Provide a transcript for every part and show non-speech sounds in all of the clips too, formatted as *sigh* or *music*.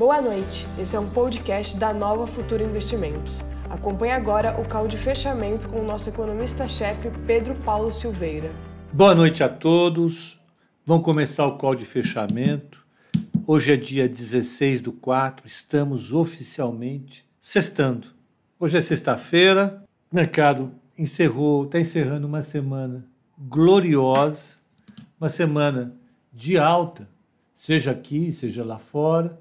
Boa noite, esse é um podcast da Nova Futura Investimentos. Acompanhe agora o call de fechamento com o nosso economista-chefe Pedro Paulo Silveira. Boa noite a todos. Vamos começar o call de fechamento. Hoje é dia 16 do 4, estamos oficialmente sextando. Hoje é sexta-feira, o mercado encerrou, está encerrando uma semana gloriosa, uma semana de alta, seja aqui, seja lá fora.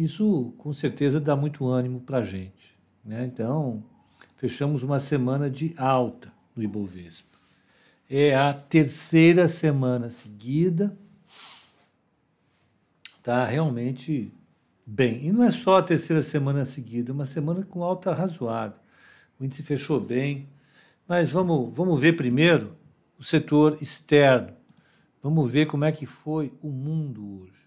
Isso com certeza dá muito ânimo para a gente. Né? Então, fechamos uma semana de alta no Ibovespa. É a terceira semana seguida. Está realmente bem. E não é só a terceira semana seguida, é uma semana com alta razoável. O índice fechou bem. Mas vamos, vamos ver primeiro o setor externo. Vamos ver como é que foi o mundo hoje.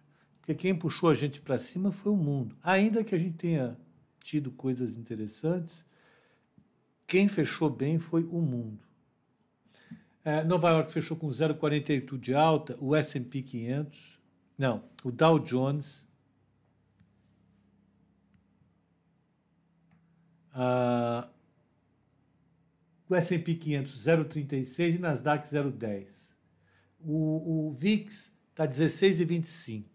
Porque quem puxou a gente para cima foi o mundo. Ainda que a gente tenha tido coisas interessantes, quem fechou bem foi o mundo. É, Nova York fechou com 0,48 de alta, o S&P 500, não, o Dow Jones, uh, o S&P 500 0,36 e Nasdaq 0,10. O, o VIX está 16,25.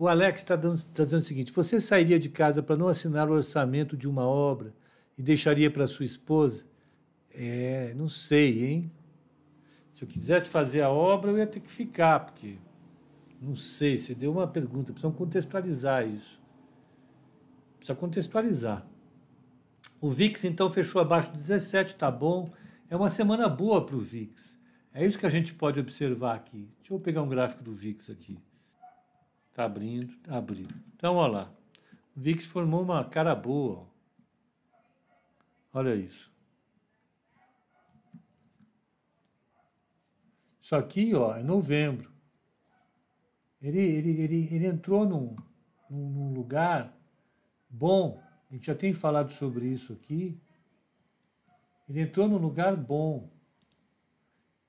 O Alex está tá dizendo o seguinte: você sairia de casa para não assinar o orçamento de uma obra e deixaria para sua esposa? É, não sei, hein? Se eu quisesse fazer a obra, eu ia ter que ficar, porque não sei. Você deu uma pergunta, precisamos contextualizar isso. Precisa contextualizar. O VIX então fechou abaixo de 17, tá bom. É uma semana boa para o VIX. É isso que a gente pode observar aqui. Deixa eu pegar um gráfico do VIX aqui. Está abrindo, está abrindo. Então, olha lá. O VIX formou uma cara boa. Olha isso. Isso aqui, ó, é novembro. Ele, ele, ele, ele entrou num, num lugar bom. A gente já tem falado sobre isso aqui. Ele entrou num lugar bom.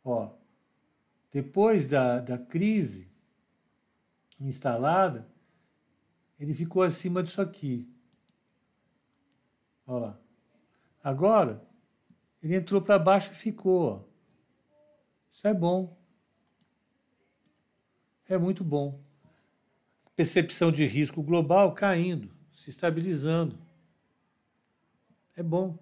Ó, depois da, da crise, instalada, ele ficou acima disso aqui. Olha lá. Agora, ele entrou para baixo e ficou. Ó. Isso é bom. É muito bom. Percepção de risco global caindo, se estabilizando. É bom.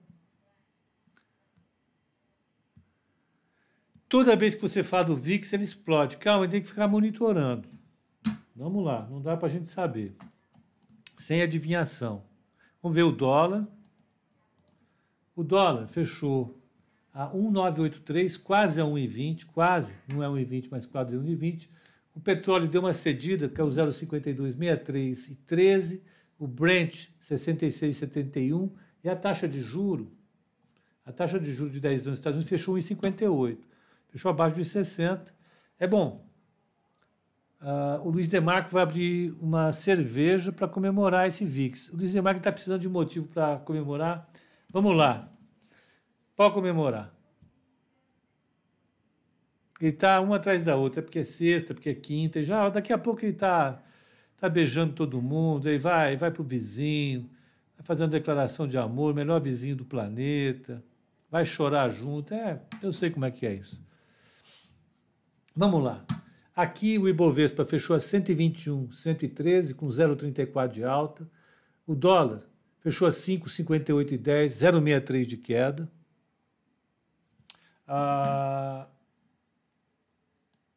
Toda vez que você fala do VIX, ele explode. Calma, tem que ficar monitorando. Vamos lá, não dá para a gente saber. Sem adivinhação. Vamos ver o dólar. O dólar fechou a 1,983, quase a 1,20, quase, não é 1,20, mas quase 1,20. O petróleo deu uma cedida, que é o 0,5263 e 13. O Brent, 66,71. E a taxa de juro, a taxa de juro de 10 anos nos Estados Unidos fechou 1,58. Fechou abaixo de 60. É bom, Uh, o Luiz Demarco vai abrir uma cerveja para comemorar esse VIX. O Luiz Demarco está precisando de um motivo para comemorar. Vamos lá. Pode comemorar. Ele está uma atrás da outra, porque é sexta, porque é quinta, e já daqui a pouco ele está tá beijando todo mundo, aí vai, vai para o vizinho, vai fazer uma declaração de amor, melhor vizinho do planeta, vai chorar junto. É, eu sei como é que é isso. Vamos lá. Aqui o Ibovespa fechou a 121, 113 com 0,34 de alta. O dólar fechou a 5,58,10, 0,63 de queda. A,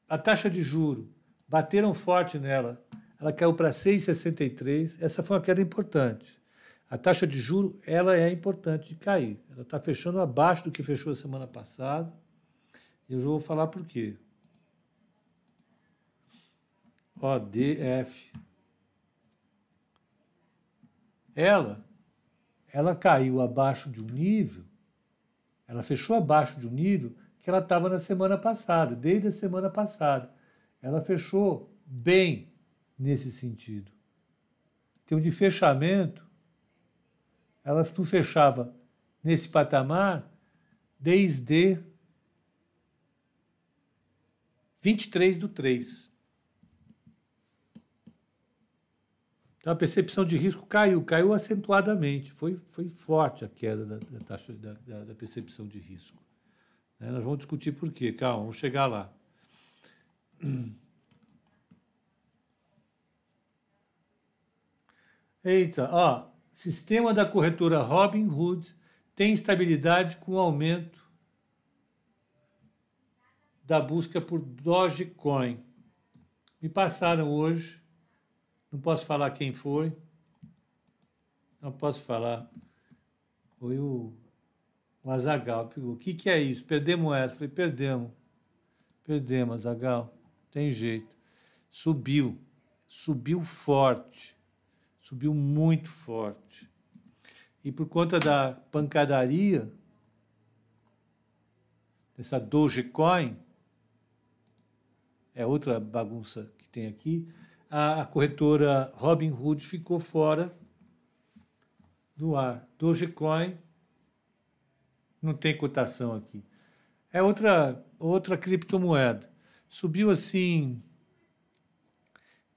a taxa de juro bateram forte nela. Ela caiu para 6,63. Essa foi uma queda importante. A taxa de juro ela é importante de cair. Ela está fechando abaixo do que fechou a semana passada. Eu já vou falar por quê. ODF. Ela, ela caiu abaixo de um nível, ela fechou abaixo de um nível que ela estava na semana passada, desde a semana passada. Ela fechou bem nesse sentido. Então, de fechamento, ela não fechava nesse patamar desde 23 do 3. Então a percepção de risco caiu, caiu acentuadamente. Foi, foi forte a queda da, da taxa da, da, percepção de risco. Né? Nós vamos discutir por quê. Calma, vamos chegar lá. Eita, ó, sistema da corretora Robinhood tem estabilidade com o aumento da busca por Dogecoin. Me passaram hoje, não posso falar quem foi, não posso falar. Foi o, o Azagal. O que, que é isso? Perdemos essa. Falei, perdemos. Perdemos, Azagal. Tem jeito. Subiu. Subiu forte. Subiu muito forte. E por conta da pancadaria, dessa Dogecoin, é outra bagunça que tem aqui, a, a corretora Robinhood ficou fora do ar. Dogecoin não tem cotação aqui. É outra, outra criptomoeda. Subiu assim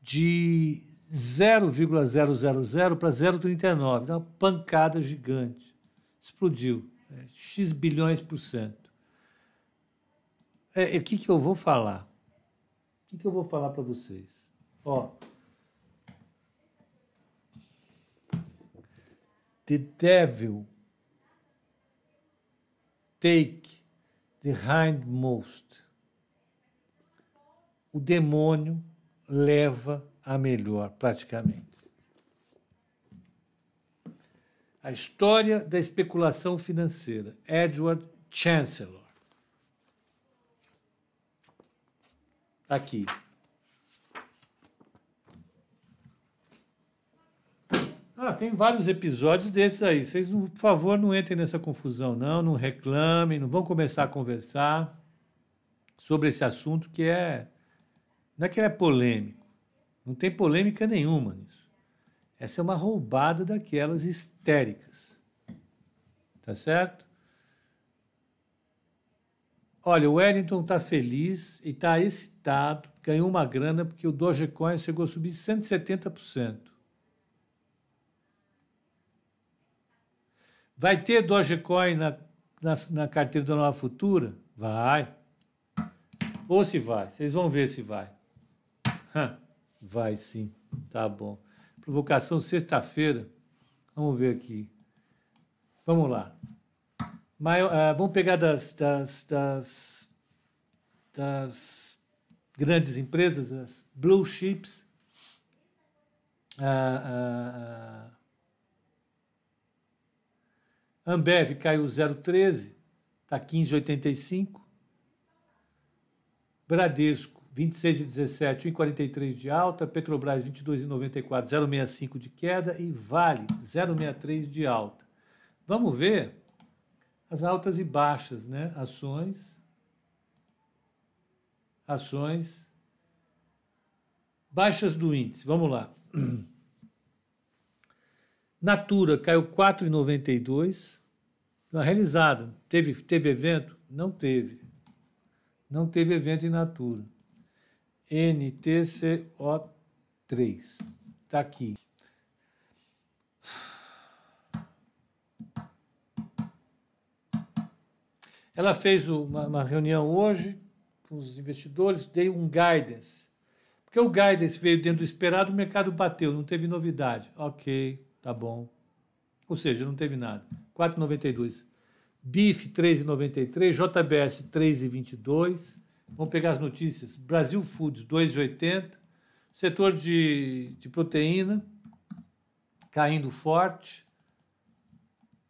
de 0,000 para 0,39. Uma pancada gigante. Explodiu. É, X bilhões por cento. É, é, o que, que eu vou falar? O que, que eu vou falar para vocês? Ó. The devil take the hindmost. O demônio leva a melhor, praticamente. A história da especulação financeira, Edward Chancellor. Aqui. Ah, tem vários episódios desses aí. Vocês, por favor, não entrem nessa confusão, não. Não reclamem, não vão começar a conversar sobre esse assunto que é. Não é que ele é polêmico. Não tem polêmica nenhuma nisso. Essa é uma roubada daquelas histéricas. Tá certo? Olha, o Wellington está feliz e está excitado, ganhou uma grana porque o Dogecoin chegou a subir 170%. Vai ter Dogecoin na, na, na carteira da Nova Futura? Vai. Ou se vai. Vocês vão ver se vai. Vai sim. Tá bom. Provocação sexta-feira. Vamos ver aqui. Vamos lá. Maior, uh, vamos pegar das, das, das, das, grandes empresas, as blue chips. Uh, uh, Ambev caiu 0,13, está 15,85. Bradesco, 26,17, 1,43 de alta. Petrobras, 22,94, 0,65 de queda. E Vale, 0,63 de alta. Vamos ver as altas e baixas, né? Ações. Ações. Baixas do índice, vamos lá. *clears throat* Natura caiu 4,92. Realizada, teve, teve evento? Não teve. Não teve evento em Natura. NTCO3. Está aqui. Ela fez uma, uma, reunião hoje com os investidores, dei um guidance. Porque o guidance veio dentro do esperado, o mercado bateu, não teve novidade. Ok. Tá bom. Ou seja, não teve nada. 4,92. BIF 3,93, JBS 3,22. Vamos pegar as notícias. Brasil Foods 2,80. Setor de, de proteína caindo forte.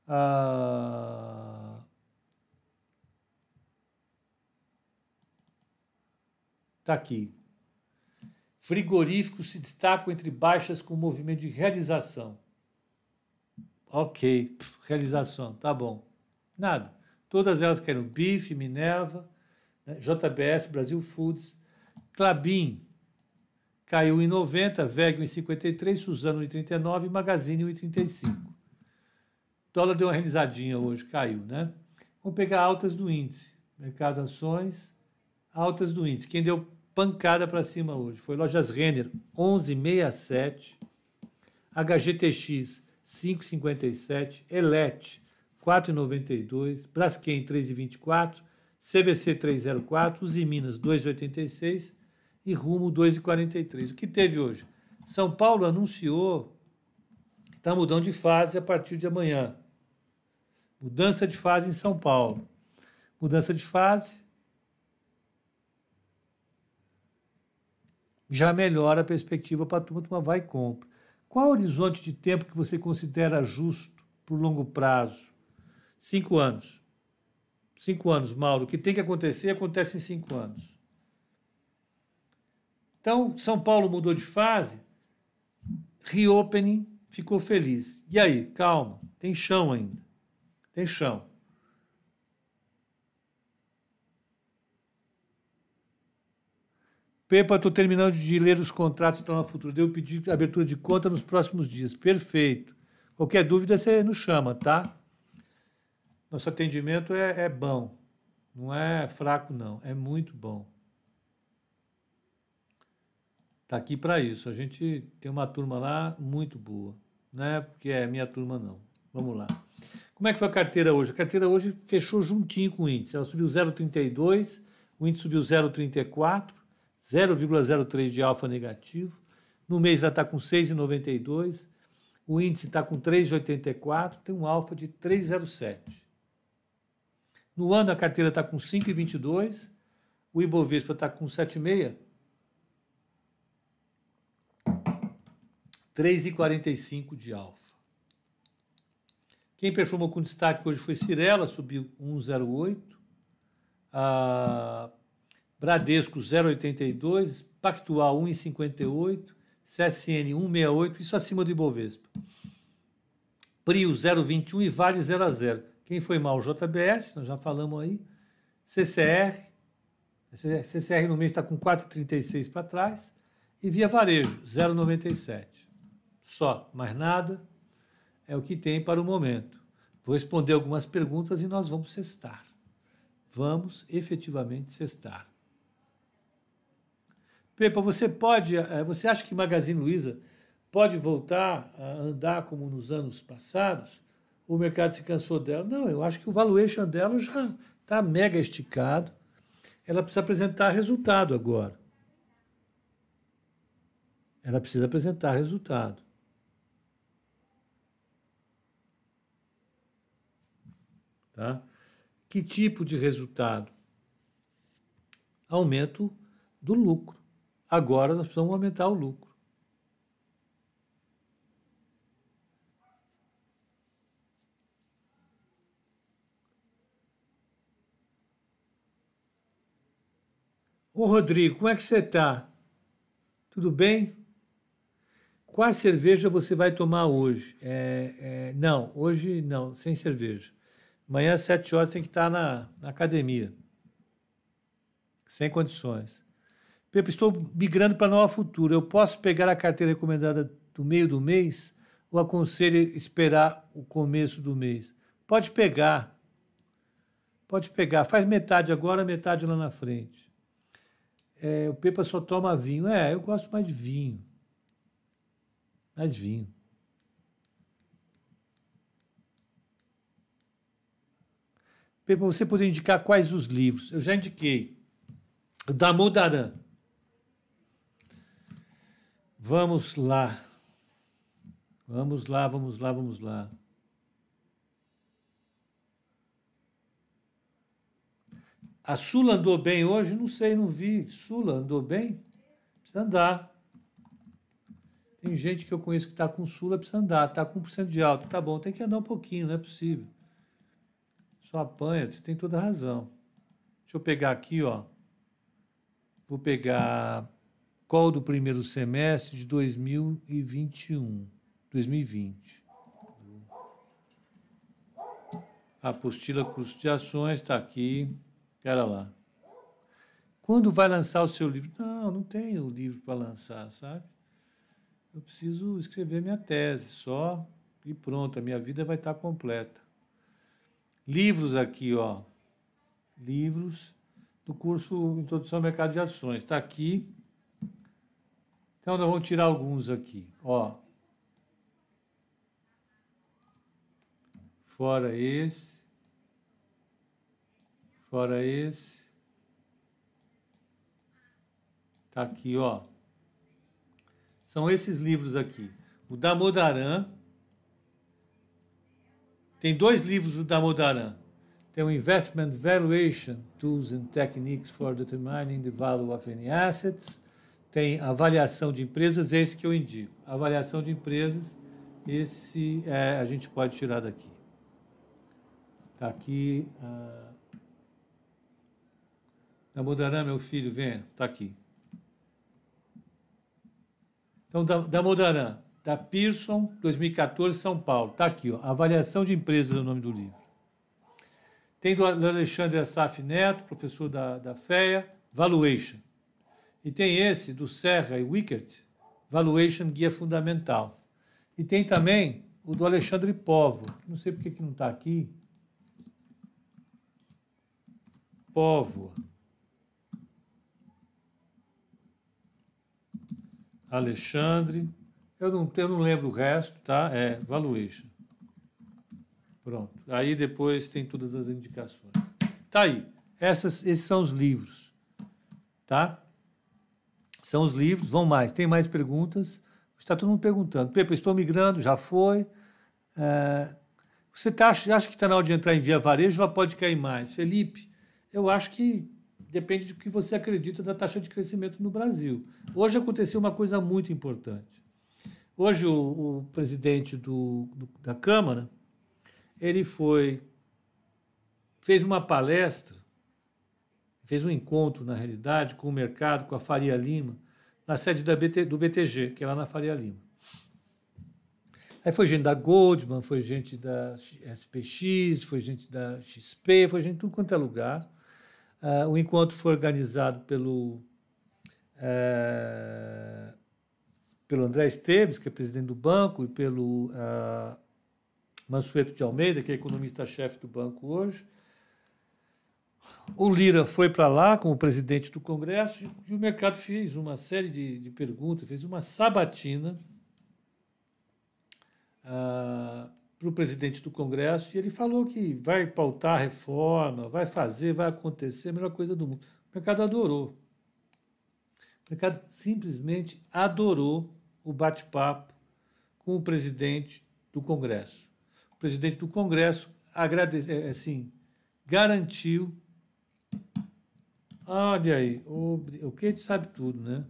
Ah, tá aqui. Frigoríficos se destacam entre baixas com movimento de realização. Ok, realização, tá bom. Nada. Todas elas querem bife, Minerva, né? JBS, Brasil Foods, Clabin caiu em 90, Veg em 53, Suzano em 39 e Magazine em 35. Dólar deu uma realizadinha hoje, caiu, né? Vamos pegar altas do índice. Mercado Ações, altas do índice. Quem deu pancada para cima hoje foi Lojas Renner, 11,67. HGTX 5,57, Elet 4,92, Braskem 3,24, CVC 3,04, Usiminas 2,86 e Rumo 2,43. O que teve hoje? São Paulo anunciou que está mudando de fase a partir de amanhã. Mudança de fase em São Paulo. Mudança de fase já melhora a perspectiva para a turma, a vai e compra. Qual o horizonte de tempo que você considera justo por longo prazo? Cinco anos. Cinco anos, Mauro. O que tem que acontecer, acontece em cinco anos. Então, São Paulo mudou de fase, reopening, ficou feliz. E aí, calma, tem chão ainda. Tem chão. Pepa, estou terminando de ler os contratos que estão na Futuro. Devo pedir abertura de conta nos próximos dias. Perfeito. Qualquer dúvida, você nos chama, tá? Nosso atendimento é, é bom. Não é fraco, não. É muito bom. Está aqui para isso. A gente tem uma turma lá muito boa. Não é porque é minha turma, não. Vamos lá. Como é que foi a carteira hoje? A carteira hoje fechou juntinho com o índice. Ela subiu 0,32, o índice subiu 0,34 0,03 de alfa negativo. No mês ela está com 6,92. O índice está com 3,84. Tem um alfa de 3,07. No ano a carteira está com 5,22. O Ibovespa está com 7,6. 3,45 de alfa. Quem performou com destaque hoje foi Cirela, subiu 1,08. A Bradesco 0,82, Pactual 1,58, CSN 1,68, isso acima do Ibovespa. Prio 0,21 e Vale 0 a 0. Quem foi mal? JBS, nós já falamos aí. CCR, CCR no mês está com 4,36 para trás. E Via Varejo 0,97. Só, mais nada. É o que tem para o momento. Vou responder algumas perguntas e nós vamos cestar. Vamos efetivamente cestar. Pepa, você pode, eh, você acha que Magazine Luiza pode voltar a andar como nos anos passados? O mercado se cansou dela? Não, eu acho que o valuation dela já está mega esticado. Ela precisa apresentar resultado agora. Ela precisa apresentar resultado. Tá? Que tipo de resultado? Aumento do lucro. Agora nós precisamos aumentar o lucro. Ô Rodrigo, como é que você está? Tudo bem? Qual cerveja você vai tomar hoje? É, é, não, hoje não, sem cerveja. Amanhã às sete horas tem que estar na, na academia. Sem condições. Pepe, estou migrando para Nova Futura. Eu posso pegar a carteira recomendada do meio do mês ou aconselho esperar o começo do mês? Pode pegar. Pode pegar. Faz metade agora, metade lá na frente. É, o Pepa só toma vinho. É, eu gosto mais de vinho. Mais vinho. Pepa, você poderia indicar quais os livros? Eu já indiquei. O Damu Daran. Vamos lá. Vamos lá, vamos lá, vamos lá. A Sula andou bem hoje? Não sei, não vi. Sula andou bem? Precisa andar. Tem gente que eu conheço que está com Sula, precisa andar. Está com 1% de alto. Tá bom, tem que andar um pouquinho, não é possível. Só apanha, você tem toda razão. Deixa eu pegar aqui, ó. Vou pegar qual do primeiro semestre de 2021, 2020. A apostila custo de ações está aqui. Espera lá. Quando vai lançar o seu livro? Não, não tenho livro para lançar, sabe? Eu preciso escrever minha tese só e pronto, a minha vida vai estar completa. Livros aqui, ó. Livros do curso Introdução ao Mercado de Ações. Está aqui. Então, nós vamos tirar alguns aqui. Ó. Fora esse. Fora esse. Tá aqui, ó. São esses livros aqui. O Damodaran. Tem dois livros do Damodaran. Tem o Investment Valuation Tools and Techniques for Determining the Value of Any Assets tem avaliação de empresas, esse que eu indico. Avaliação de empresas, esse é, a gente pode tirar daqui. Está aqui. Ah, Damodaran, meu filho, vem, está aqui. Então, Damodaran, da Pearson, 2014, São Paulo. Está aqui, ó, Avaliação de Empresas é o nome do livro. Tem do Alexandre Assaf Neto, professor da, da FEA, Valuation. E tem esse do Serra e Wickert, Valuation Guia Fundamental. E tem também o do Alexandre Povo, não sei porque que não está aqui. Povo. Alexandre. Eu não, eu não lembro o resto, tá? É Valuation. Pronto. Aí depois tem todas as indicações. Tá aí. Essas, esses são os livros. Tá? São os livros. Vão mais. Tem mais perguntas? Está todo mundo perguntando. Pepe, estou migrando, já foi. É, você tá, acha que está na hora de entrar em via varejo ou pode cair mais? Felipe, eu acho que depende do que você acredita da taxa de crescimento no Brasil. Hoje aconteceu uma coisa muito importante. Hoje o, o presidente do, do, da Câmara ele foi fez uma palestra, fez um encontro na realidade com o mercado, com a Faria Lima, na sede BT, do BTG, que é lá na Faria Lima. Aí foi gente da Goldman, foi gente da SPX, foi gente da XP, foi gente de tudo quanto é lugar. Uh, o encontro foi organizado pelo, uh, pelo André Esteves, que é presidente do banco, e pelo uh, Mansueto de Almeida, que é economista-chefe do banco hoje. O Lira foi para lá como presidente do Congresso e o mercado fez uma série de, de perguntas, fez uma sabatina uh, para o presidente do Congresso e ele falou que vai pautar a reforma, vai fazer, vai acontecer, a melhor coisa do mundo. O mercado adorou. O mercado simplesmente adorou o bate-papo com o presidente do Congresso o presidente do Congresso agradece, é, assim, garantiu. Olha aí, o, o Kate sabe tudo, né?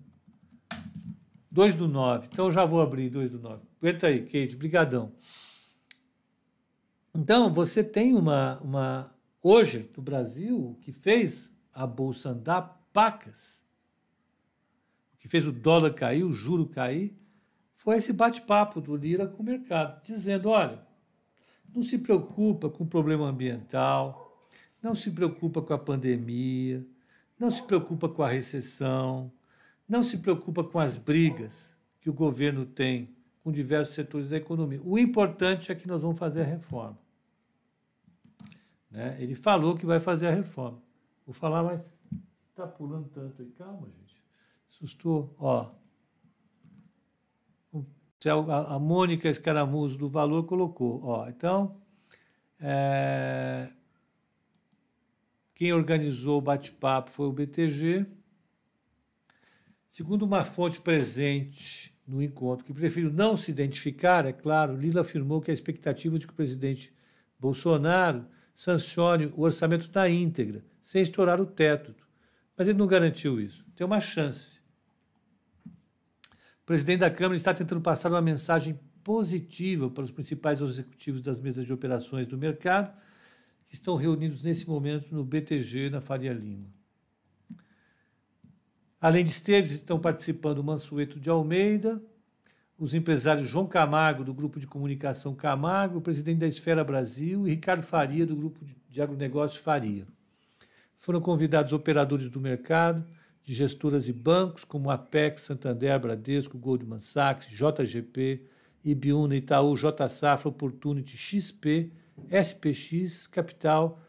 2 do 9. Então já vou abrir 2 do 9. Aguenta aí, Kate, brigadão. Então, você tem uma, uma. Hoje, no Brasil, o que fez a Bolsa andar pacas, o que fez o dólar cair, o juro cair, foi esse bate-papo do Lira com o mercado, dizendo: olha, não se preocupa com o problema ambiental, não se preocupa com a pandemia, não se preocupa com a recessão, não se preocupa com as brigas que o governo tem com diversos setores da economia. O importante é que nós vamos fazer a reforma. Né? Ele falou que vai fazer a reforma. Vou falar, mas está pulando tanto aí. Calma, gente. Sustou. Ó, a Mônica Escaramuzo do Valor colocou. Ó, então, é, quem organizou o bate-papo foi o BTG. Segundo uma fonte presente no encontro, que prefiro não se identificar, é claro, Lila afirmou que a expectativa de que o presidente Bolsonaro sancione o orçamento na íntegra, sem estourar o teto. Mas ele não garantiu isso. Tem uma chance. O presidente da Câmara está tentando passar uma mensagem positiva para os principais executivos das mesas de operações do mercado, que estão reunidos nesse momento no BTG, na Faria Lima. Além de Esteves, estão participando o Mansueto de Almeida, os empresários João Camargo, do Grupo de Comunicação Camargo, o presidente da Esfera Brasil e Ricardo Faria, do Grupo de Agronegócio Faria. Foram convidados operadores do mercado, de gestoras e bancos como Apex, Santander, Bradesco, Goldman Sachs, JGP, Ibiúna, Itaú, J Safra, Opportunity, XP, SPX, Capital,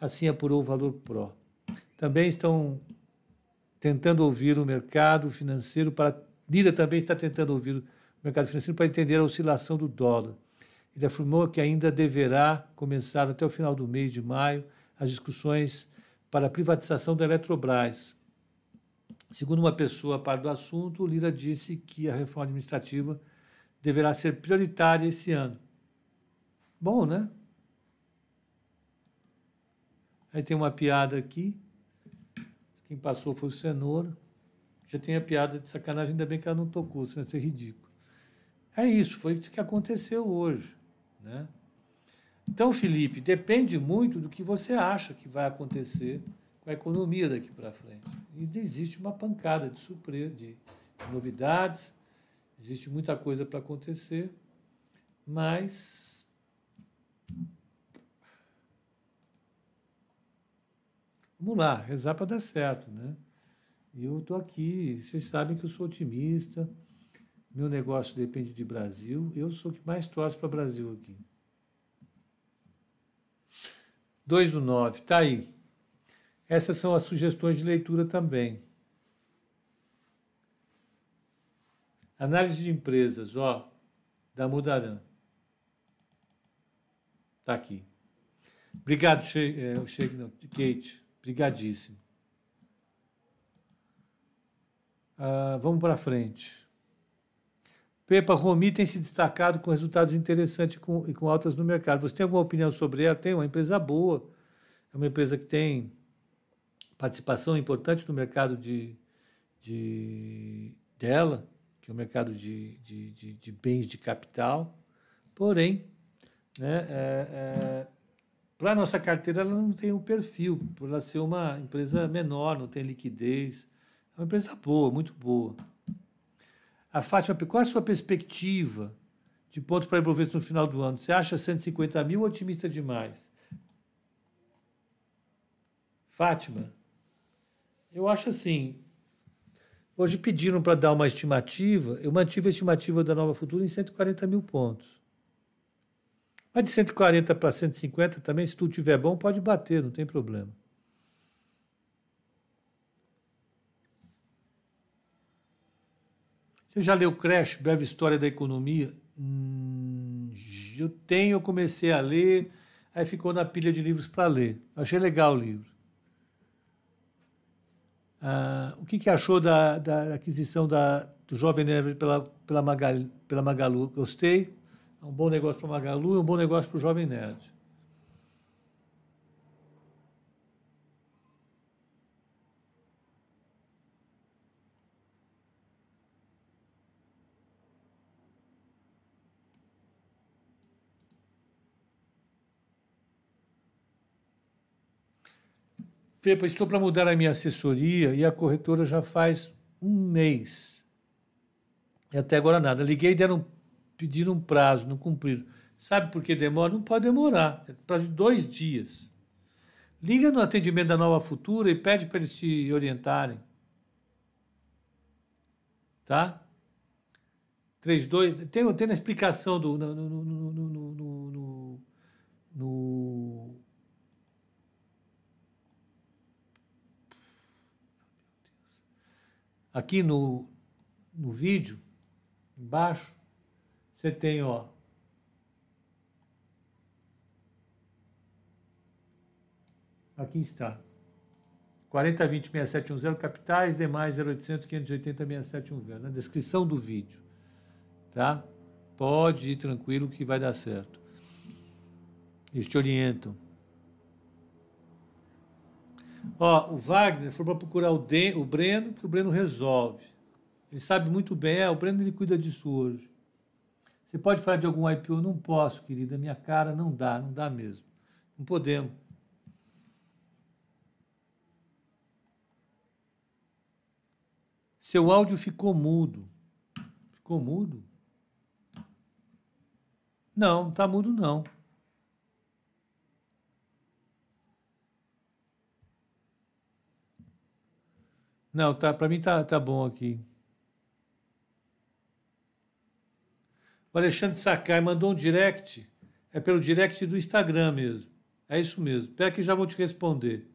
assim apurou o Valor Pro. Também estão tentando ouvir o mercado financeiro para Lira também está tentando ouvir o mercado financeiro para entender a oscilação do dólar. Ele afirmou que ainda deverá começar até o final do mês de maio as discussões para a privatização da Eletrobras. Segundo uma pessoa a par do assunto, Lira disse que a reforma administrativa deverá ser prioritária esse ano. Bom, né? Aí tem uma piada aqui. Quem passou foi o Cenoura. Já tem a piada de sacanagem, ainda bem que ela não tocou, senão ia ser ridículo. É isso, foi isso que aconteceu hoje. Né? Então, Felipe, depende muito do que você acha que vai acontecer com a economia daqui para frente. E existe uma pancada de surpresa, de novidades, existe muita coisa para acontecer, mas vamos lá, rezar para dar certo, né? Eu estou aqui, vocês sabem que eu sou otimista, meu negócio depende de Brasil, eu sou o que mais torce para Brasil aqui. 2 do 9, tá aí. Essas são as sugestões de leitura também. Análise de empresas, ó, da Mudaran. Tá aqui. Obrigado, Sheik, é, Kate. Obrigadíssimo. Ah, vamos para frente. Pepa, Romi tem se destacado com resultados interessantes e com, e com altas no mercado. Você tem alguma opinião sobre ela? Tem uma empresa boa, é uma empresa que tem participação importante no mercado de, de dela, que é o mercado de, de, de, de bens de capital. Porém, né, é, é, para a nossa carteira, ela não tem um perfil, por ela ser uma empresa menor, não tem liquidez. É uma empresa boa, muito boa. A Fátima, qual é a sua perspectiva de ponto para Ibovespa no final do ano? Você acha 150 mil otimista demais? Fátima, eu acho assim. Hoje pediram para dar uma estimativa, eu mantive a estimativa da Nova Futura em 140 mil pontos. Mas de 140 para 150 também, se tudo estiver bom, pode bater, não tem problema. Você já leu Crash, Breve História da Economia? Hum, eu tenho, eu comecei a ler, aí ficou na pilha de livros para ler. Achei legal o livro. Ah, o que, que achou da, da aquisição da, do Jovem Nerd pela, pela, Magalu, pela Magalu? Gostei. É um bom negócio para Magalu e um bom negócio para o Jovem Nerd. Pepa, estou para mudar a minha assessoria e a corretora já faz um mês. E até agora nada. Liguei, deram, pediram um prazo, não cumpriram. Sabe por que demora? Não pode demorar. É prazo de dois dias. Liga no atendimento da Nova Futura e pede para eles se orientarem. Tá? 32. Tem, tem na explicação do. no, no, no, no, no Aqui no, no vídeo, embaixo, você tem, ó, aqui está. 40 20 6710 capitais, demais 0800 580 6710, na descrição do vídeo, tá? Pode ir tranquilo que vai dar certo. Eles te orientam. Ó, o Wagner foi para procurar o, o Breno, que o Breno resolve. Ele sabe muito bem, é, o Breno ele cuida disso hoje. Você pode falar de algum IPO? Não posso, querida, minha cara não dá, não dá mesmo. Não podemos. Seu áudio ficou mudo. Ficou mudo? Não, não está mudo não. Não, tá, para mim tá, tá bom aqui. O Alexandre Sakai mandou um direct. É pelo direct do Instagram mesmo. É isso mesmo. Espera que já vou te responder.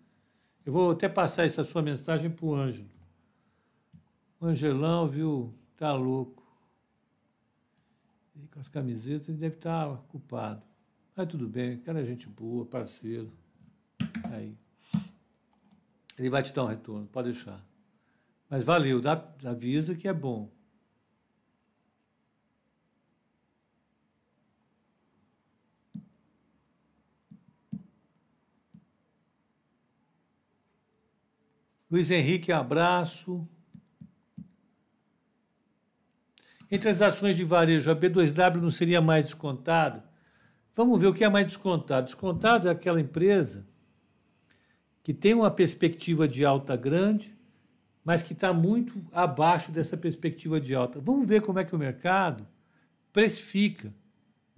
Eu vou até passar essa sua mensagem para o Ângelo. O Angelão, viu? Tá louco. E com as camisetas ele deve estar ocupado. Mas tudo bem, cara é gente boa, parceiro. Aí. Ele vai te dar um retorno, pode deixar. Mas valeu, dá, avisa que é bom. Luiz Henrique, abraço. Entre as ações de varejo, a B2W não seria mais descontada? Vamos ver o que é mais descontado. Descontado é aquela empresa que tem uma perspectiva de alta grande, mas que está muito abaixo dessa perspectiva de alta. Vamos ver como é que o mercado precifica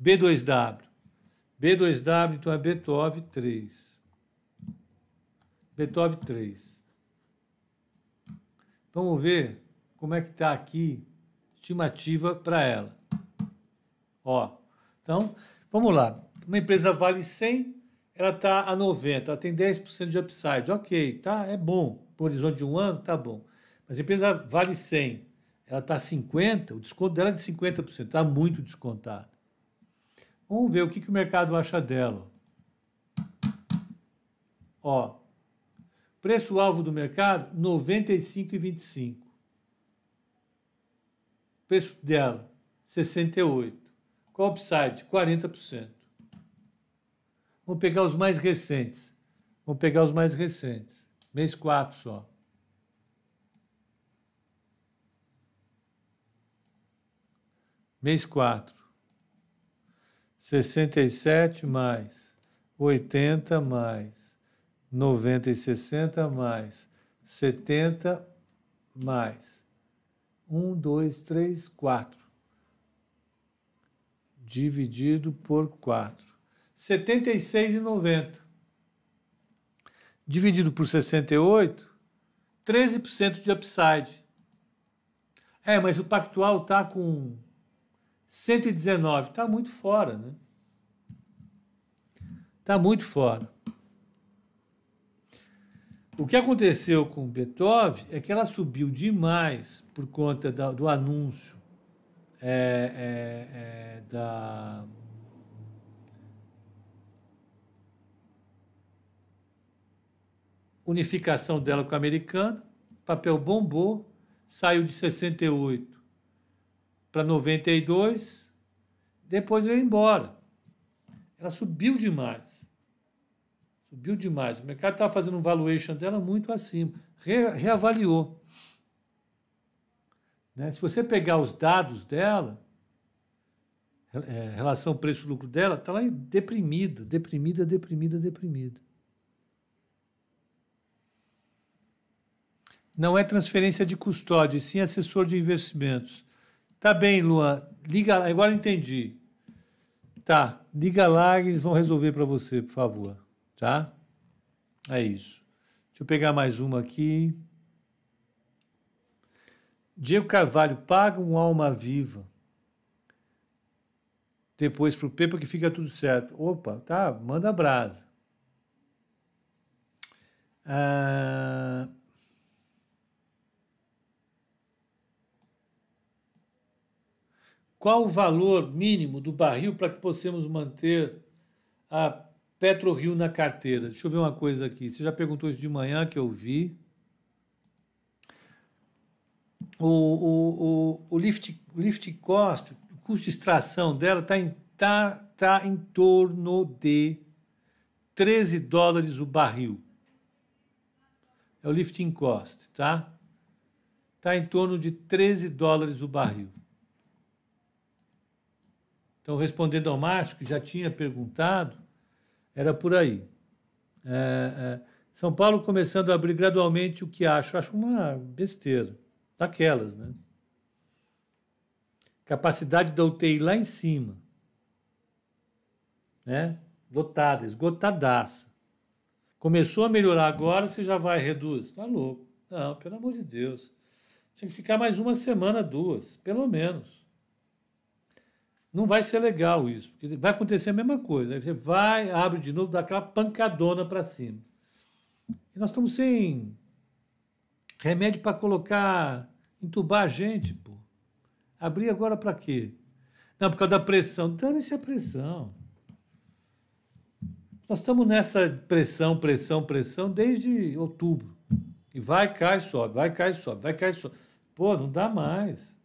B2W. B2W, então é Beethoven 3. Beethoven 3. Vamos ver como é que está aqui estimativa para ela. Ó, então, vamos lá. Uma empresa vale 100, ela está a 90, ela tem 10% de upside. Ok, tá, é bom. Por horizonte de um ano, tá bom. Mas a empresa vale 100, ela está a 50, o desconto dela é de 50%, está muito descontado. Vamos ver o que, que o mercado acha dela. Ó, preço-alvo do mercado, 95,25. Preço dela, 68. Qual upside? 40%. Vamos pegar os mais recentes. Vamos pegar os mais recentes. Mês 4 só. Mês 4. 67 mais 80 mais 90 e 60 mais 70 mais 1, 2, 3, 4 dividido por 4 76,90. Dividido por 68, 13% de upside. É, mas o Pactual está com 119, está muito fora, né? Está muito fora. O que aconteceu com Beethoven é que ela subiu demais por conta da, do anúncio é, é, é, da unificação dela com a americana, papel bombou, saiu de 68 para 92, depois veio embora. Ela subiu demais. Subiu demais. O mercado estava fazendo um valuation dela muito acima. Re, reavaliou. Né? Se você pegar os dados dela, é, relação preço-lucro dela, está lá deprimida, deprimida, deprimida, deprimida. Não é transferência de custódia, sim assessor de investimentos. Tá bem, Luan. Liga, agora entendi. Tá, liga lá e eles vão resolver para você, por favor. Tá? É isso. Deixa eu pegar mais uma aqui. Diego Carvalho, paga um alma viva. Depois para o Pepa que fica tudo certo. Opa, tá, manda brasa. Ah, Qual o valor mínimo do barril para que possamos manter a PetroRio na carteira? Deixa eu ver uma coisa aqui. Você já perguntou isso de manhã que eu vi. O, o, o, o lift, lift cost, o custo de extração dela está em, tá, tá em torno de 13 dólares o barril. É o lifting cost, tá? Está em torno de 13 dólares o barril. Então, respondendo ao Márcio, que já tinha perguntado, era por aí. É, é, São Paulo começando a abrir gradualmente o que acho. Acho uma besteira, daquelas, né? Capacidade da UTI lá em cima, né? Lotada, esgotadaça. Começou a melhorar agora, você já vai reduz. Tá louco. Não, pelo amor de Deus. Tinha que ficar mais uma semana, duas, pelo menos não vai ser legal isso, porque vai acontecer a mesma coisa. Aí você vai, abre de novo, dá aquela pancadona para cima. E nós estamos sem remédio para colocar, entubar a gente, pô. Abrir agora para quê? Não, por causa da pressão. Dane-se a pressão. Nós estamos nessa pressão, pressão, pressão desde outubro. E vai, cai, sobe, vai, cai, sobe, vai, cai, sobe. Pô, não dá mais.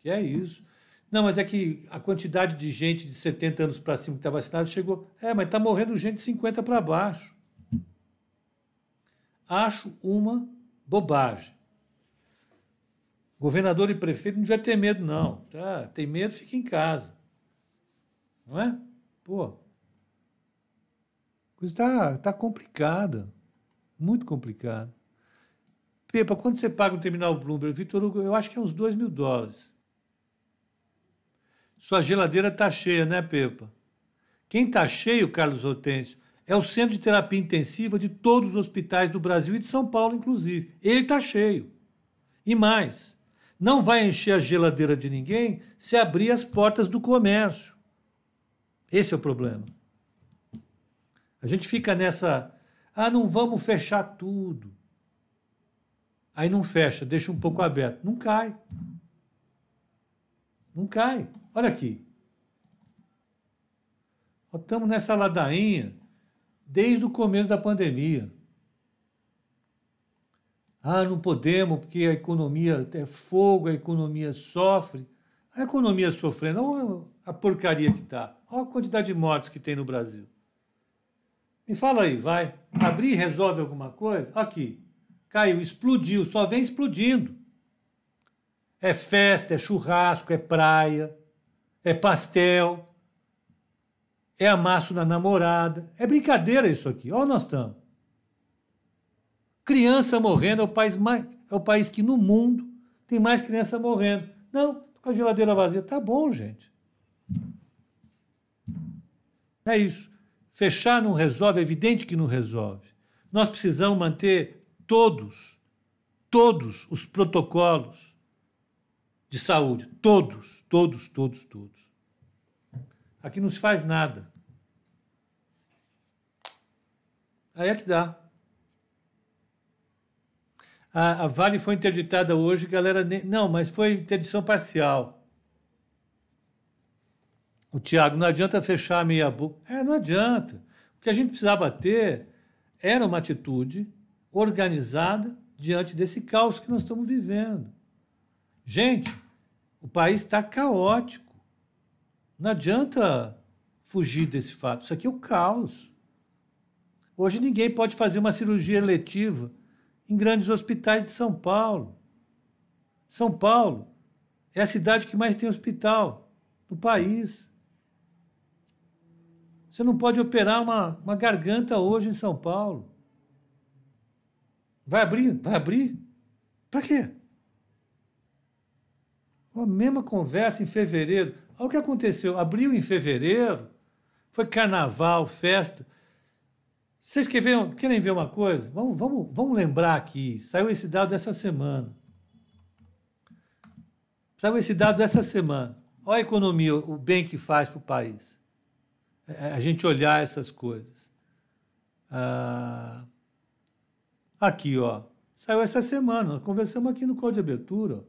Que é isso. Não, mas é que a quantidade de gente de 70 anos para cima que está vacinada chegou. É, mas está morrendo gente de 50 para baixo. Acho uma bobagem. Governador e prefeito não devia ter medo, não. Tá, tem medo, fica em casa. Não é? Pô. Coisa está tá complicada. Muito complicada. Pepa, quando você paga um terminal Bloomberg, Vitor Hugo, eu acho que é uns 2 mil dólares. Sua geladeira está cheia, né, Pepa? Quem está cheio, Carlos Hortêncio, é o centro de terapia intensiva de todos os hospitais do Brasil e de São Paulo, inclusive. Ele está cheio. E mais, não vai encher a geladeira de ninguém se abrir as portas do comércio. Esse é o problema. A gente fica nessa. Ah, não vamos fechar tudo. Aí não fecha, deixa um pouco aberto. Não cai. Não cai. Olha aqui. Estamos nessa ladainha desde o começo da pandemia. Ah, não podemos porque a economia é fogo, a economia sofre. A economia sofrendo, olha a porcaria que está. Olha a quantidade de mortes que tem no Brasil. Me fala aí, vai. Abrir resolve alguma coisa? Aqui. Caiu, explodiu, só vem explodindo. É festa, é churrasco, é praia, é pastel, é amasso na namorada. É brincadeira isso aqui. Olha nós estamos. Criança morrendo é o país mais, é o país que no mundo tem mais criança morrendo. Não, com a geladeira vazia. Tá bom, gente. É isso. Fechar não resolve, é evidente que não resolve. Nós precisamos manter todos, todos os protocolos de saúde. Todos, todos, todos, todos. Aqui não se faz nada. Aí é que dá. A, a Vale foi interditada hoje, galera. Não, mas foi interdição parcial. O Tiago, não adianta fechar a meia boca. É, não adianta. O que a gente precisava ter era uma atitude organizada diante desse caos que nós estamos vivendo. Gente, o país está caótico. Não adianta fugir desse fato. Isso aqui é o caos. Hoje ninguém pode fazer uma cirurgia eletiva em grandes hospitais de São Paulo. São Paulo é a cidade que mais tem hospital no país. Você não pode operar uma, uma garganta hoje em São Paulo. Vai abrir? Vai abrir? Para quê? A mesma conversa em fevereiro. Olha o que aconteceu. Abriu em fevereiro, foi carnaval, festa. Vocês querem, querem ver uma coisa? Vamos, vamos, vamos lembrar aqui. Saiu esse dado dessa semana. Saiu esse dado dessa semana. Olha a economia, o bem que faz para o país. É, é, a gente olhar essas coisas. Ah, aqui, ó. Saiu essa semana. Nós conversamos aqui no Código de Abertura.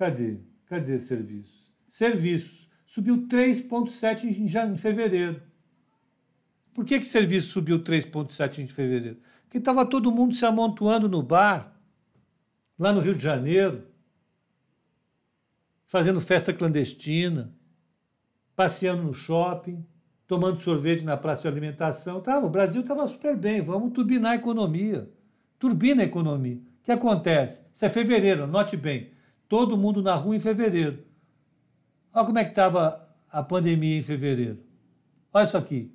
Cadê? Cadê serviços? Serviços. Subiu 3,7 em, em fevereiro. Por que, que serviço subiu 3,7 em fevereiro? Porque estava todo mundo se amontoando no bar, lá no Rio de Janeiro, fazendo festa clandestina, passeando no shopping, tomando sorvete na praça de alimentação. Tava, o Brasil estava super bem, vamos turbinar a economia. Turbina a economia. O que acontece? Isso é fevereiro, note bem. Todo mundo na rua em fevereiro. Olha como é que estava a pandemia em fevereiro. Olha isso aqui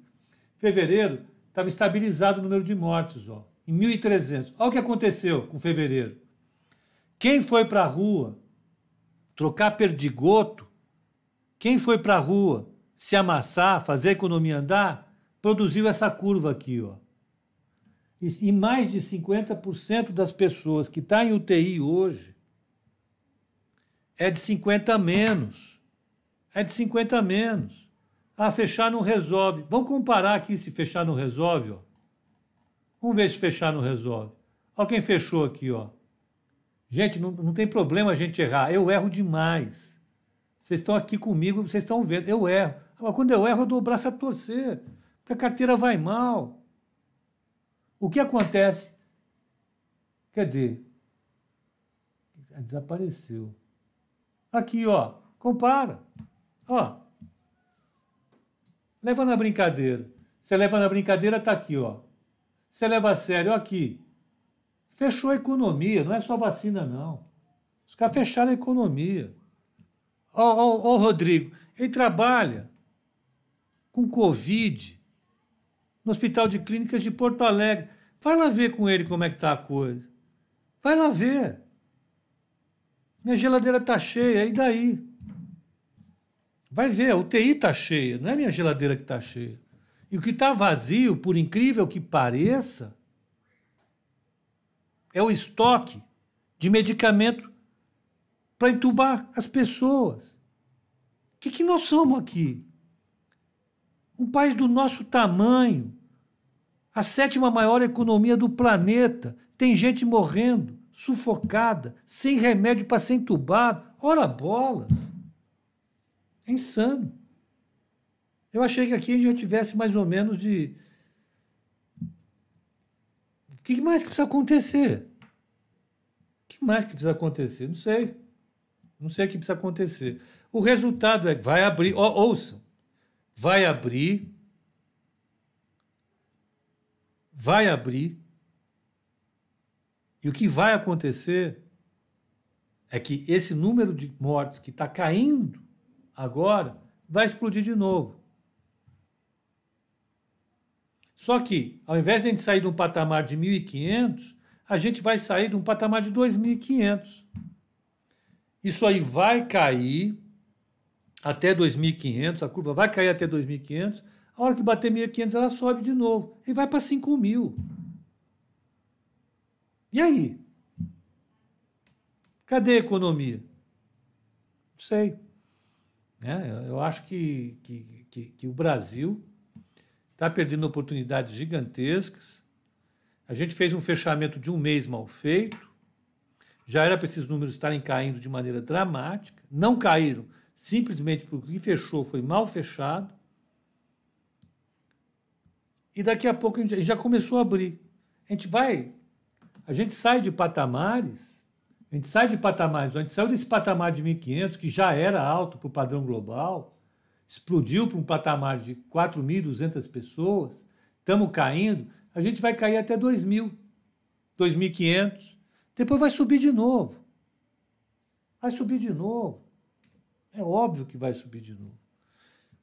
fevereiro estava estabilizado o número de mortes, ó, em 1.300. Olha o que aconteceu com fevereiro. Quem foi para a rua trocar perdigoto, quem foi para a rua se amassar, fazer a economia andar, produziu essa curva aqui. Ó. E, mais de 50% das pessoas que estão tá em UTI hoje é de 50 a menos. É de 50 a menos. Ah, fechar não resolve. Vamos comparar aqui se fechar não resolve. Ó. Vamos ver se fechar não resolve. Olha quem fechou aqui. Ó. Gente, não, não tem problema a gente errar. Eu erro demais. Vocês estão aqui comigo, vocês estão vendo. Eu erro. Mas quando eu erro, eu dou o braço a torcer. Porque a carteira vai mal. O que acontece? Cadê? Desapareceu. Aqui, ó. Compara. Ó. Leva na brincadeira. Você leva na brincadeira, tá aqui, ó. Você leva a sério, aqui. Fechou a economia, não é só vacina, não. Os caras fecharam a economia. Ó, ó, ó, Rodrigo, ele trabalha com Covid no Hospital de Clínicas de Porto Alegre. Vai lá ver com ele como é que está a coisa. Vai lá ver. Minha geladeira está cheia, e daí? Vai ver, a UTI está cheia, não é minha geladeira que está cheia. E o que está vazio, por incrível que pareça, é o estoque de medicamento para entubar as pessoas. O que, que nós somos aqui? Um país do nosso tamanho, a sétima maior economia do planeta, tem gente morrendo, sufocada, sem remédio para ser entubado. Ora bolas! É insano. Eu achei que aqui a gente já tivesse mais ou menos de. O que mais que precisa acontecer? O que mais que precisa acontecer? Não sei. Não sei o que precisa acontecer. O resultado é que vai abrir, ouçam, vai abrir, vai abrir, e o que vai acontecer é que esse número de mortes que está caindo agora vai explodir de novo. Só que, ao invés de a gente sair de um patamar de 1.500, a gente vai sair de um patamar de 2.500. Isso aí vai cair até 2.500, a curva vai cair até 2.500. A hora que bater 1.500, ela sobe de novo e vai para 5.000. E aí? Cadê a economia? Não sei. É, eu acho que, que, que, que o Brasil está perdendo oportunidades gigantescas. A gente fez um fechamento de um mês mal feito. Já era para esses números estarem caindo de maneira dramática. Não caíram simplesmente porque o que fechou foi mal fechado. E daqui a pouco a gente já começou a abrir. A gente vai, a gente sai de patamares, a gente sai de patamares, a gente saiu desse patamar de 1.500, que já era alto para o padrão global, explodiu para um patamar de 4.200 pessoas, estamos caindo, a gente vai cair até 2.000, 2.500, depois vai subir de novo. Vai subir de novo. É óbvio que vai subir de novo.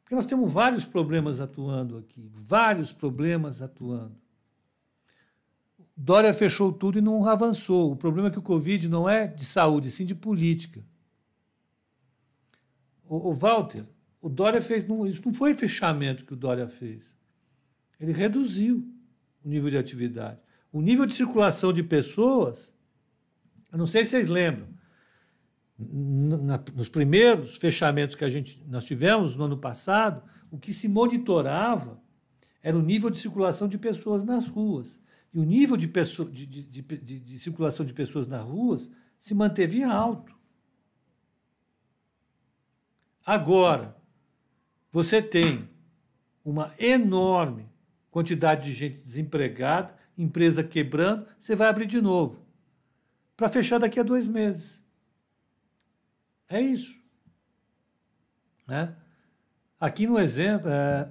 Porque nós temos vários problemas atuando aqui, vários problemas atuando. Dória fechou tudo e não avançou. O problema é que o Covid não é de saúde, sim de política. O, o Walter, o Dória fez. Não, isso não foi fechamento que o Dória fez. Ele reduziu o nível de atividade. O nível de circulação de pessoas, eu não sei se vocês lembram, na, nos primeiros fechamentos que a gente, nós tivemos no ano passado, o que se monitorava era o nível de circulação de pessoas nas ruas. E o nível de, pessoa, de, de, de, de circulação de pessoas nas ruas se manteve alto. Agora, você tem uma enorme quantidade de gente desempregada, empresa quebrando, você vai abrir de novo. Para fechar daqui a dois meses. É isso. Né? Aqui no exemplo, é...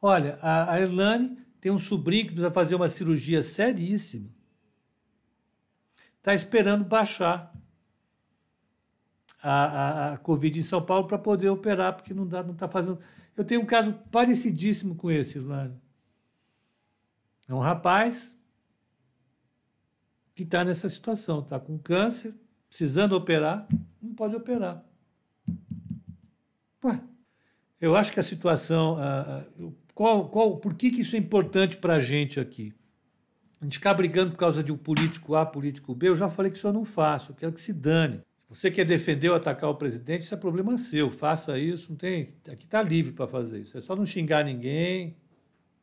olha, a, a Irlane tem um sobrinho que precisa fazer uma cirurgia seríssima. Está esperando baixar a, a, a Covid em São Paulo para poder operar, porque não dá, não está fazendo. Eu tenho um caso parecidíssimo com esse, Irlane. É um rapaz que está nessa situação, está com câncer, precisando operar, não pode operar. Ué, eu acho que a situação. Qual, qual, por que, que isso é importante para a gente aqui? A gente ficar brigando por causa de um político A, político B, eu já falei que isso eu não faço, eu quero que se dane. Você quer defender ou atacar o presidente, isso é problema seu. Faça isso, não tem. Aqui está livre para fazer isso. É só não xingar ninguém,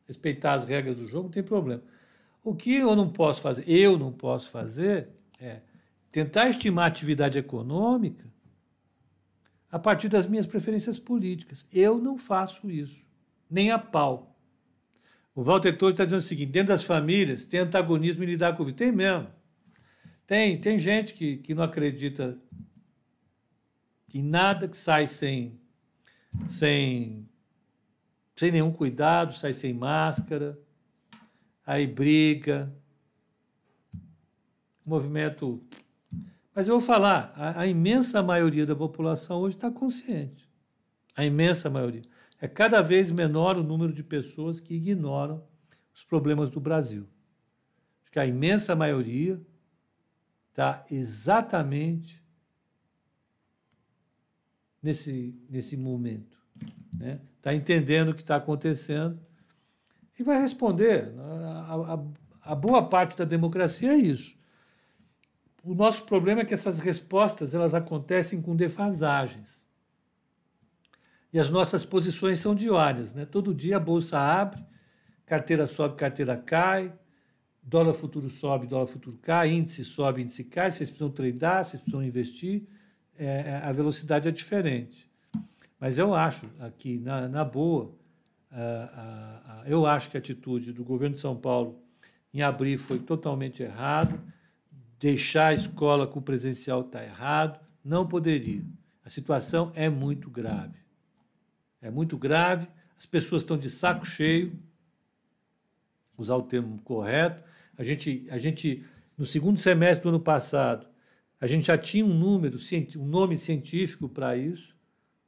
respeitar as regras do jogo, não tem problema. O que eu não posso fazer, eu não posso fazer, é tentar estimar a atividade econômica a partir das minhas preferências políticas. Eu não faço isso, nem a pau. O Walter Torres está dizendo o seguinte: dentro das famílias tem antagonismo em lidar com o. Tem mesmo. Tem, tem gente que, que não acredita em nada, que sai sem, sem, sem nenhum cuidado, sai sem máscara, aí briga. Movimento mas eu vou falar, a, a imensa maioria da população hoje está consciente. A imensa maioria. É cada vez menor o número de pessoas que ignoram os problemas do Brasil. Acho que a imensa maioria está exatamente nesse, nesse momento. Está né? Tá entendendo o que está acontecendo e vai responder. A, a, a boa parte da democracia é isso. O nosso problema é que essas respostas elas acontecem com defasagens. E as nossas posições são diárias. Né? Todo dia a bolsa abre, carteira sobe, carteira cai, dólar futuro sobe, dólar futuro cai, índice sobe, índice cai, vocês precisam tradar, vocês precisam investir, é, é a velocidade é diferente. Mas eu acho, aqui, na, na boa, eu acho que a atitude do governo de São Paulo em abrir foi totalmente errada deixar a escola com o presencial está errado, não poderia. A situação é muito grave. É muito grave, as pessoas estão de saco cheio, usar o termo correto. A gente, a gente no segundo semestre do ano passado, a gente já tinha um número, um nome científico para isso,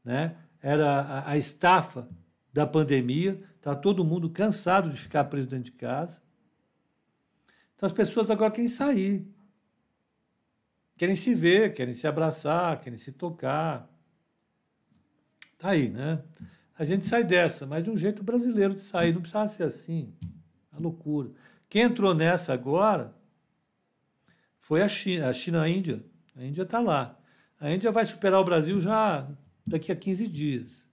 né? Era a, a estafa da pandemia, está todo mundo cansado de ficar preso dentro de casa. Então as pessoas agora querem sair querem se ver, querem se abraçar, querem se tocar. Tá aí, né? A gente sai dessa, mas de um jeito brasileiro de sair, não precisava ser assim. A loucura. Quem entrou nessa agora foi a China, a China, a Índia. A Índia está lá. A Índia vai superar o Brasil já daqui a 15 dias.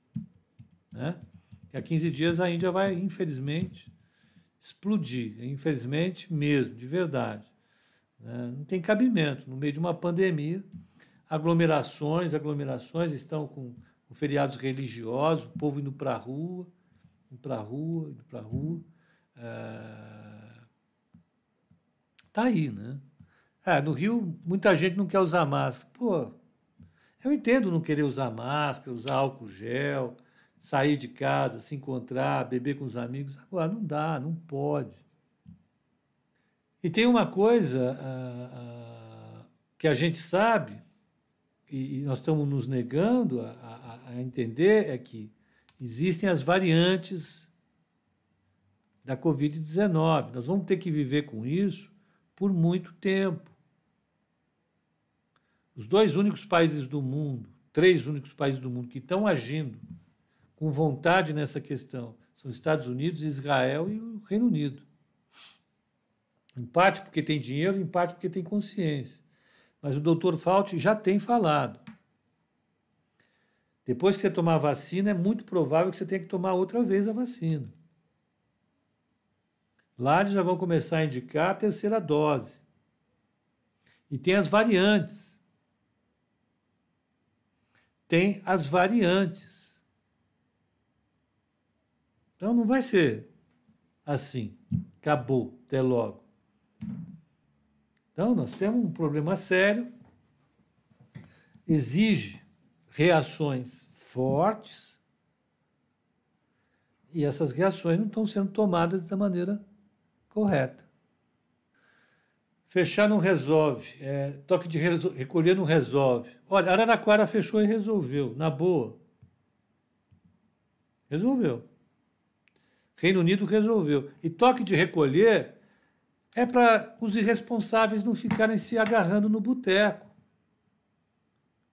Né? Daqui a 15 dias a Índia vai, infelizmente, explodir. Infelizmente mesmo, de verdade. Né? Não tem cabimento. No meio de uma pandemia, aglomerações, aglomerações estão com, com feriados religiosos, o povo indo para a rua, indo para a rua, indo para a rua. Está é... aí, né? É, no Rio, muita gente não quer usar máscara. Pô, eu entendo não querer usar máscara, usar álcool gel, sair de casa, se encontrar, beber com os amigos. Agora, não dá, não pode. E tem uma coisa uh, uh, que a gente sabe, e, nós estamos nos negando a, a, a entender, é que existem as variantes da Covid-19. Nós vamos ter que viver com isso por muito tempo. Os dois únicos países do mundo, três únicos países do mundo que estão agindo com vontade nessa questão são os Estados Unidos, Israel e o Reino Unido. Em parte porque tem dinheiro, em parte porque tem consciência. Mas o doutor Fauci já tem falado. Depois que você tomar a vacina, é muito provável que você tenha que tomar outra vez a vacina. Lá eles já vão começar a indicar a terceira dose. E tem as variantes. Tem as variantes. Então não vai ser assim. Acabou, até logo. Então, nós temos um problema sério, exige reações fortes, e essas reações não estão sendo tomadas da maneira correta. Fechar não resolve, é, toque de recolher não resolve. Olha, Araraquara fechou e resolveu, na boa. Resolveu. Reino Unido resolveu. E toque de recolher é para os irresponsáveis não ficarem se agarrando no boteco.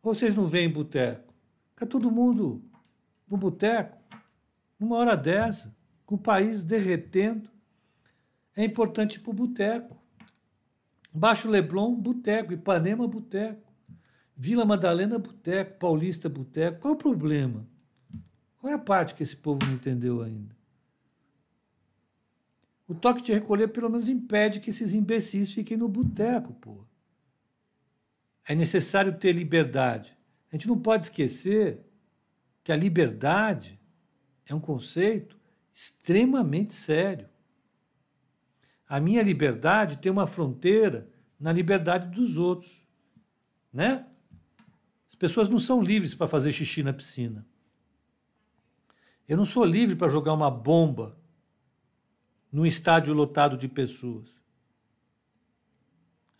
Ou vocês não veem boteco? Fica todo mundo no boteco, numa hora dessa, com o país derretendo. É importante para o boteco. Baixo Leblon, boteco. Ipanema, boteco. Vila Madalena, boteco. Paulista, boteco. Qual o problema? Qual é a parte que esse povo não entendeu ainda? O toque de recolher pelo menos impede que esses imbecis fiquem no boteco, pô. É necessário ter liberdade. A gente não pode esquecer que a liberdade é um conceito extremamente sério. A minha liberdade tem uma fronteira na liberdade dos outros, né? As pessoas não são livres para fazer xixi na piscina. Eu não sou livre para jogar uma bomba num estádio lotado de pessoas.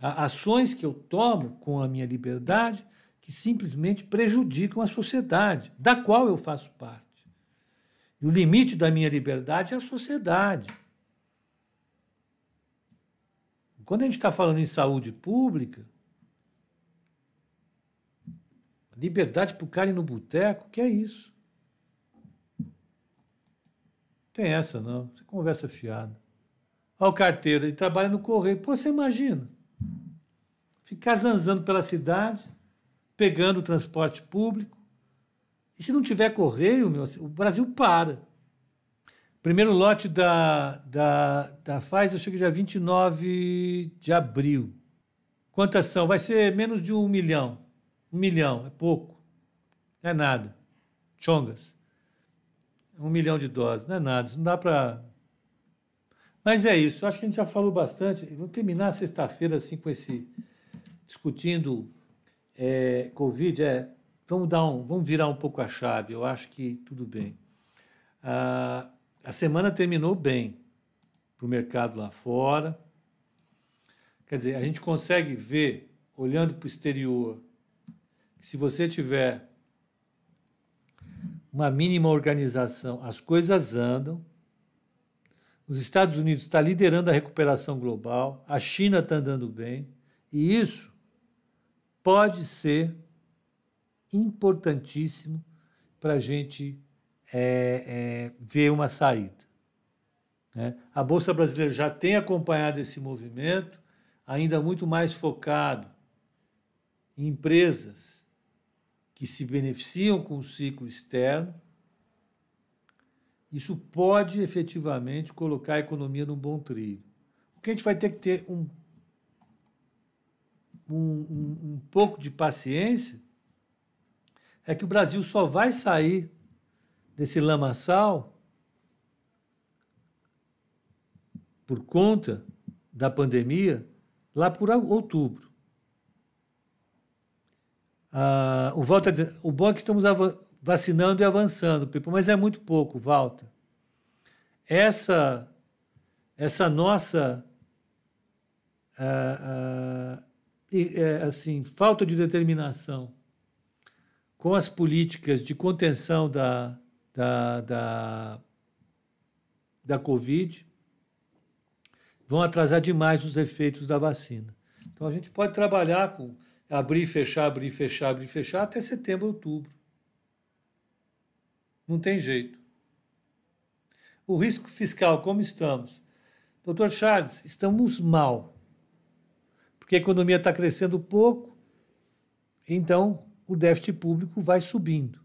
Há ações que eu tomo com a minha liberdade que simplesmente prejudicam a sociedade, da qual eu faço parte. E o limite da minha liberdade é a sociedade. Quando a gente está falando em saúde pública, liberdade para o cara ir no boteco, que é isso? Tem essa não, você conversa fiada. Olha o carteiro, ele trabalha no correio. Pô, você imagina? Ficar zanzando pela cidade, pegando o transporte público. E se não tiver correio, meu, o Brasil para. Primeiro lote da, da, da Pfizer chega dia 29 de abril. Quantas são? Vai ser menos de um milhão. Um milhão, é pouco. É nada. Chongas. Um milhão de doses, não é nada. Isso não dá para. Mas é isso. Acho que a gente já falou bastante. Vou terminar sexta-feira assim com esse. discutindo é, Covid. É, vamos, dar um, vamos virar um pouco a chave. Eu acho que tudo bem. Ah, a semana terminou bem para o mercado lá fora. Quer dizer, a gente consegue ver, olhando para o exterior, que se você tiver uma mínima organização, as coisas andam. Os Estados Unidos está liderando a recuperação global, a China está andando bem, e isso pode ser importantíssimo para a gente é, é, ver uma saída. Né? A Bolsa Brasileira já tem acompanhado esse movimento, ainda muito mais focado em empresas que se beneficiam com o ciclo externo. Isso pode efetivamente colocar a economia num bom trilho. O que a gente vai ter que ter um, um, um, pouco de paciência é que o Brasil só vai sair desse lamaçal por conta da pandemia lá por outubro. Ah, o Walter está dizendo, o bom é que estamos vacinando e avançando, Pipo, mas é muito pouco, Walter. Essa, essa nossa ah, ah, assim, falta de determinação com as políticas de contenção da, da, da, da Covid vão atrasar demais os efeitos da vacina. Então a gente pode trabalhar com abrir, fechar, abrir, fechar, abrir, fechar até setembro, outubro. Não tem jeito. O risco fiscal, como estamos? Doutor Charles, estamos mal. Porque a economia está crescendo pouco, então o déficit público vai subindo.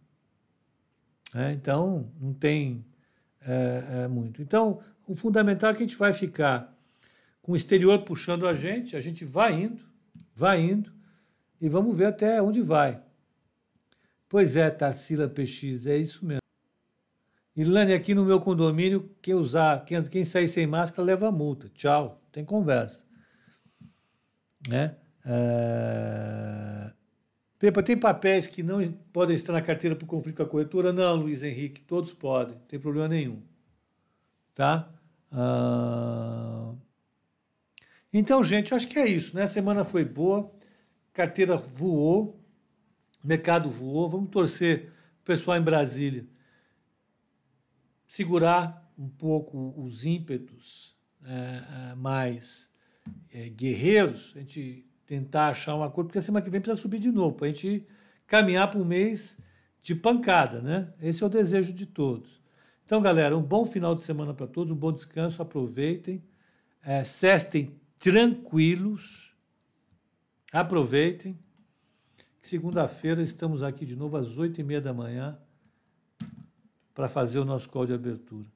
Né? Então, não tem é, é, muito. Então, o fundamental é que a gente vai ficar com o exterior puxando a gente, a gente vai indo, vai indo, e vamos ver até onde vai. Pois é, Tarsila PX, é isso mesmo. Irlane, aqui no meu condomínio, quem usar, quem, quem sair sem máscara leva multa. Tchau, tem conversa. Né? É... Pepa, tem papéis que não podem estar na carteira por conflito com a corretora? Não, Luiz Henrique, todos podem, não tem problema nenhum. Tá? Ah... Então, gente, eu acho que é isso, né? A semana foi boa, carteira voou, mercado voou. Vamos torcer o pessoal em Brasília segurar um pouco os ímpetos é, é mais é, guerreiros, a gente tentar achar um acordo, porque semana que vem precisa subir de novo, para a gente caminhar para um mês de pancada, né? Esse é o desejo de todos. Então, galera, um bom final de semana para todos, um bom descanso, aproveitem, é, cestem tranquilos, aproveitem. Segunda-feira estamos aqui de novo às oito e meia da manhã para fazer o nosso call de abertura.